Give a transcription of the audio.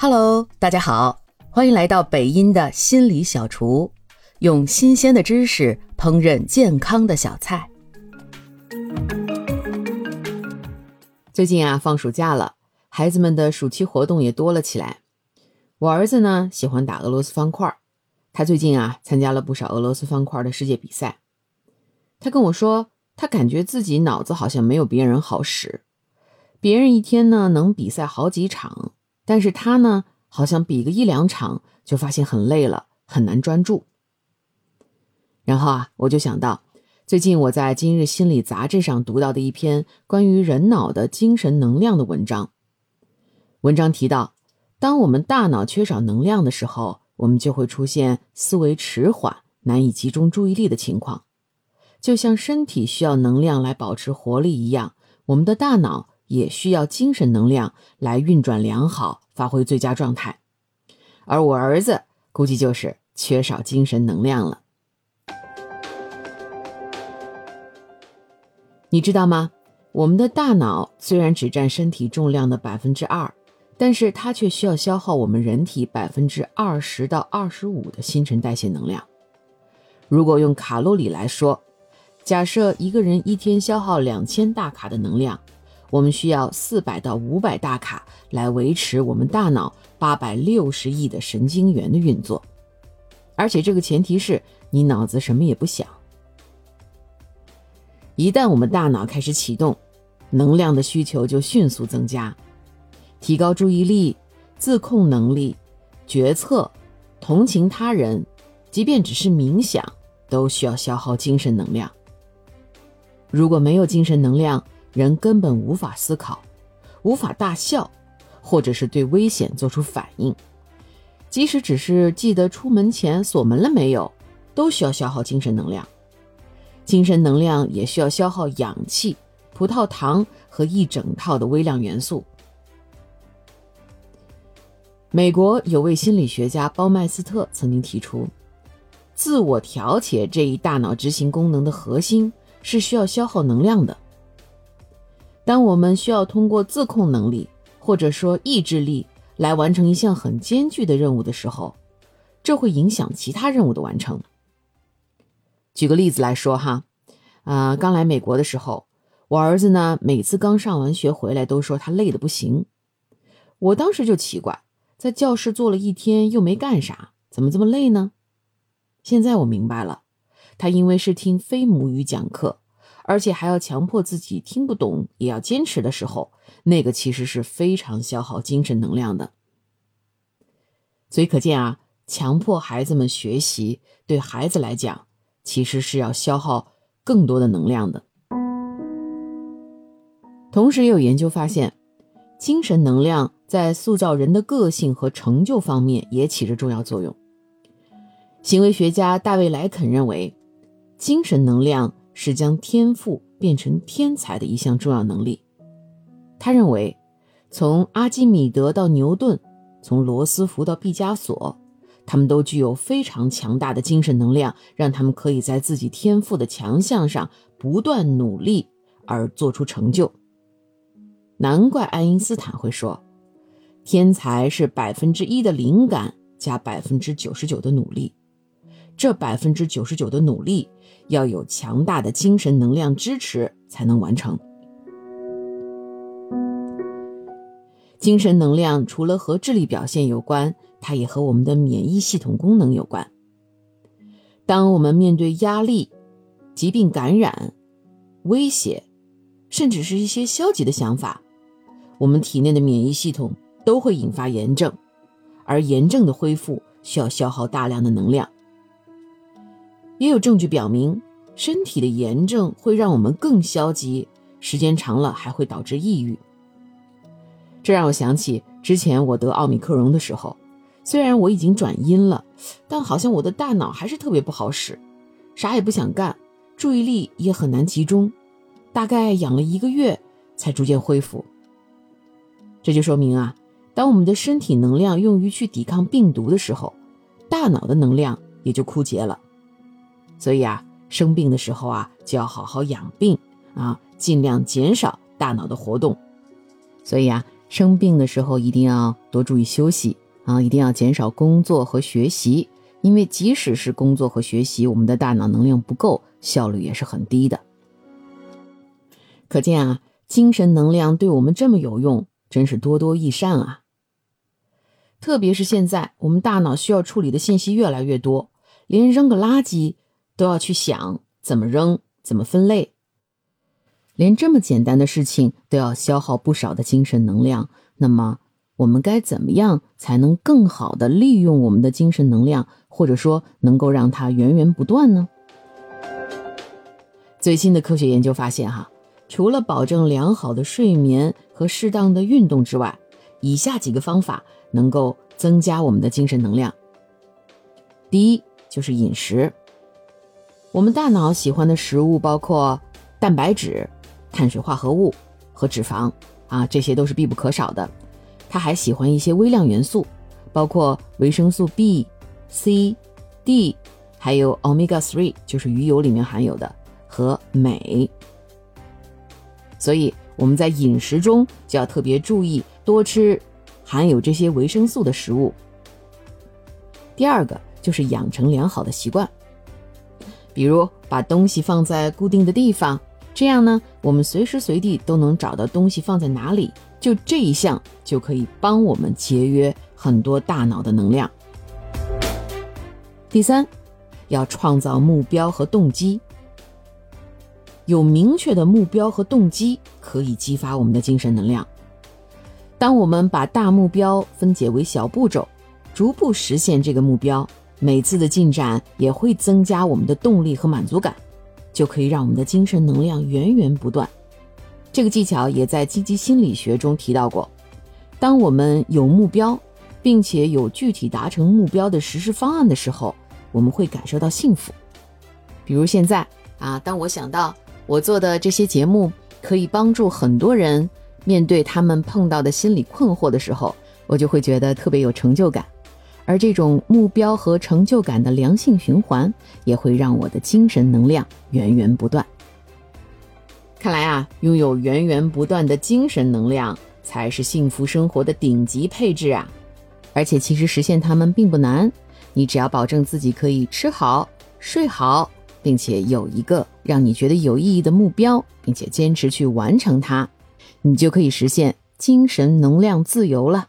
Hello，大家好，欢迎来到北音的心理小厨，用新鲜的知识烹饪健康的小菜。最近啊，放暑假了，孩子们的暑期活动也多了起来。我儿子呢，喜欢打俄罗斯方块，他最近啊，参加了不少俄罗斯方块的世界比赛。他跟我说，他感觉自己脑子好像没有别人好使，别人一天呢能比赛好几场。但是他呢，好像比个一两场就发现很累了，很难专注。然后啊，我就想到，最近我在《今日心理》杂志上读到的一篇关于人脑的精神能量的文章。文章提到，当我们大脑缺少能量的时候，我们就会出现思维迟缓、难以集中注意力的情况，就像身体需要能量来保持活力一样，我们的大脑。也需要精神能量来运转良好，发挥最佳状态。而我儿子估计就是缺少精神能量了。你知道吗？我们的大脑虽然只占身体重量的百分之二，但是它却需要消耗我们人体百分之二十到二十五的新陈代谢能量。如果用卡路里来说，假设一个人一天消耗两千大卡的能量。我们需要四百到五百大卡来维持我们大脑八百六十亿的神经元的运作，而且这个前提是你脑子什么也不想。一旦我们大脑开始启动，能量的需求就迅速增加，提高注意力、自控能力、决策、同情他人，即便只是冥想，都需要消耗精神能量。如果没有精神能量，人根本无法思考，无法大笑，或者是对危险做出反应。即使只是记得出门前锁门了没有，都需要消耗精神能量。精神能量也需要消耗氧气、葡萄糖和一整套的微量元素。美国有位心理学家包麦斯特曾经提出，自我调节这一大脑执行功能的核心是需要消耗能量的。当我们需要通过自控能力或者说意志力来完成一项很艰巨的任务的时候，这会影响其他任务的完成。举个例子来说哈，啊，刚来美国的时候，我儿子呢每次刚上完学回来都说他累得不行。我当时就奇怪，在教室坐了一天又没干啥，怎么这么累呢？现在我明白了，他因为是听非母语讲课。而且还要强迫自己听不懂也要坚持的时候，那个其实是非常消耗精神能量的。所以可见啊，强迫孩子们学习，对孩子来讲，其实是要消耗更多的能量的。同时，也有研究发现，精神能量在塑造人的个性和成就方面也起着重要作用。行为学家大卫莱肯认为，精神能量。是将天赋变成天才的一项重要能力。他认为，从阿基米德到牛顿，从罗斯福到毕加索，他们都具有非常强大的精神能量，让他们可以在自己天赋的强项上不断努力而做出成就。难怪爱因斯坦会说：“天才是百分之一的灵感加百分之九十九的努力。”这百分之九十九的努力要有强大的精神能量支持才能完成。精神能量除了和智力表现有关，它也和我们的免疫系统功能有关。当我们面对压力、疾病感染、威胁，甚至是一些消极的想法，我们体内的免疫系统都会引发炎症，而炎症的恢复需要消耗大量的能量。也有证据表明，身体的炎症会让我们更消极，时间长了还会导致抑郁。这让我想起之前我得奥密克戎的时候，虽然我已经转阴了，但好像我的大脑还是特别不好使，啥也不想干，注意力也很难集中，大概养了一个月才逐渐恢复。这就说明啊，当我们的身体能量用于去抵抗病毒的时候，大脑的能量也就枯竭了。所以啊，生病的时候啊，就要好好养病啊，尽量减少大脑的活动。所以啊，生病的时候一定要多注意休息啊，一定要减少工作和学习，因为即使是工作和学习，我们的大脑能量不够，效率也是很低的。可见啊，精神能量对我们这么有用，真是多多益善啊。特别是现在，我们大脑需要处理的信息越来越多，连扔个垃圾都要去想怎么扔、怎么分类，连这么简单的事情都要消耗不少的精神能量。那么，我们该怎么样才能更好的利用我们的精神能量，或者说能够让它源源不断呢？最新的科学研究发现，哈，除了保证良好的睡眠和适当的运动之外，以下几个方法。能够增加我们的精神能量。第一就是饮食，我们大脑喜欢的食物包括蛋白质、碳水化合物和脂肪啊，这些都是必不可少的。它还喜欢一些微量元素，包括维生素 B、C、D，还有 omega three，就是鱼油里面含有的和镁。所以我们在饮食中就要特别注意多吃。含有这些维生素的食物。第二个就是养成良好的习惯，比如把东西放在固定的地方，这样呢，我们随时随地都能找到东西放在哪里。就这一项就可以帮我们节约很多大脑的能量。第三，要创造目标和动机，有明确的目标和动机可以激发我们的精神能量。当我们把大目标分解为小步骤，逐步实现这个目标，每次的进展也会增加我们的动力和满足感，就可以让我们的精神能量源源不断。这个技巧也在积极心理学中提到过。当我们有目标，并且有具体达成目标的实施方案的时候，我们会感受到幸福。比如现在啊，当我想到我做的这些节目可以帮助很多人。面对他们碰到的心理困惑的时候，我就会觉得特别有成就感，而这种目标和成就感的良性循环，也会让我的精神能量源源不断。看来啊，拥有源源不断的精神能量，才是幸福生活的顶级配置啊！而且其实实现它们并不难，你只要保证自己可以吃好、睡好，并且有一个让你觉得有意义的目标，并且坚持去完成它。你就可以实现精神能量自由了。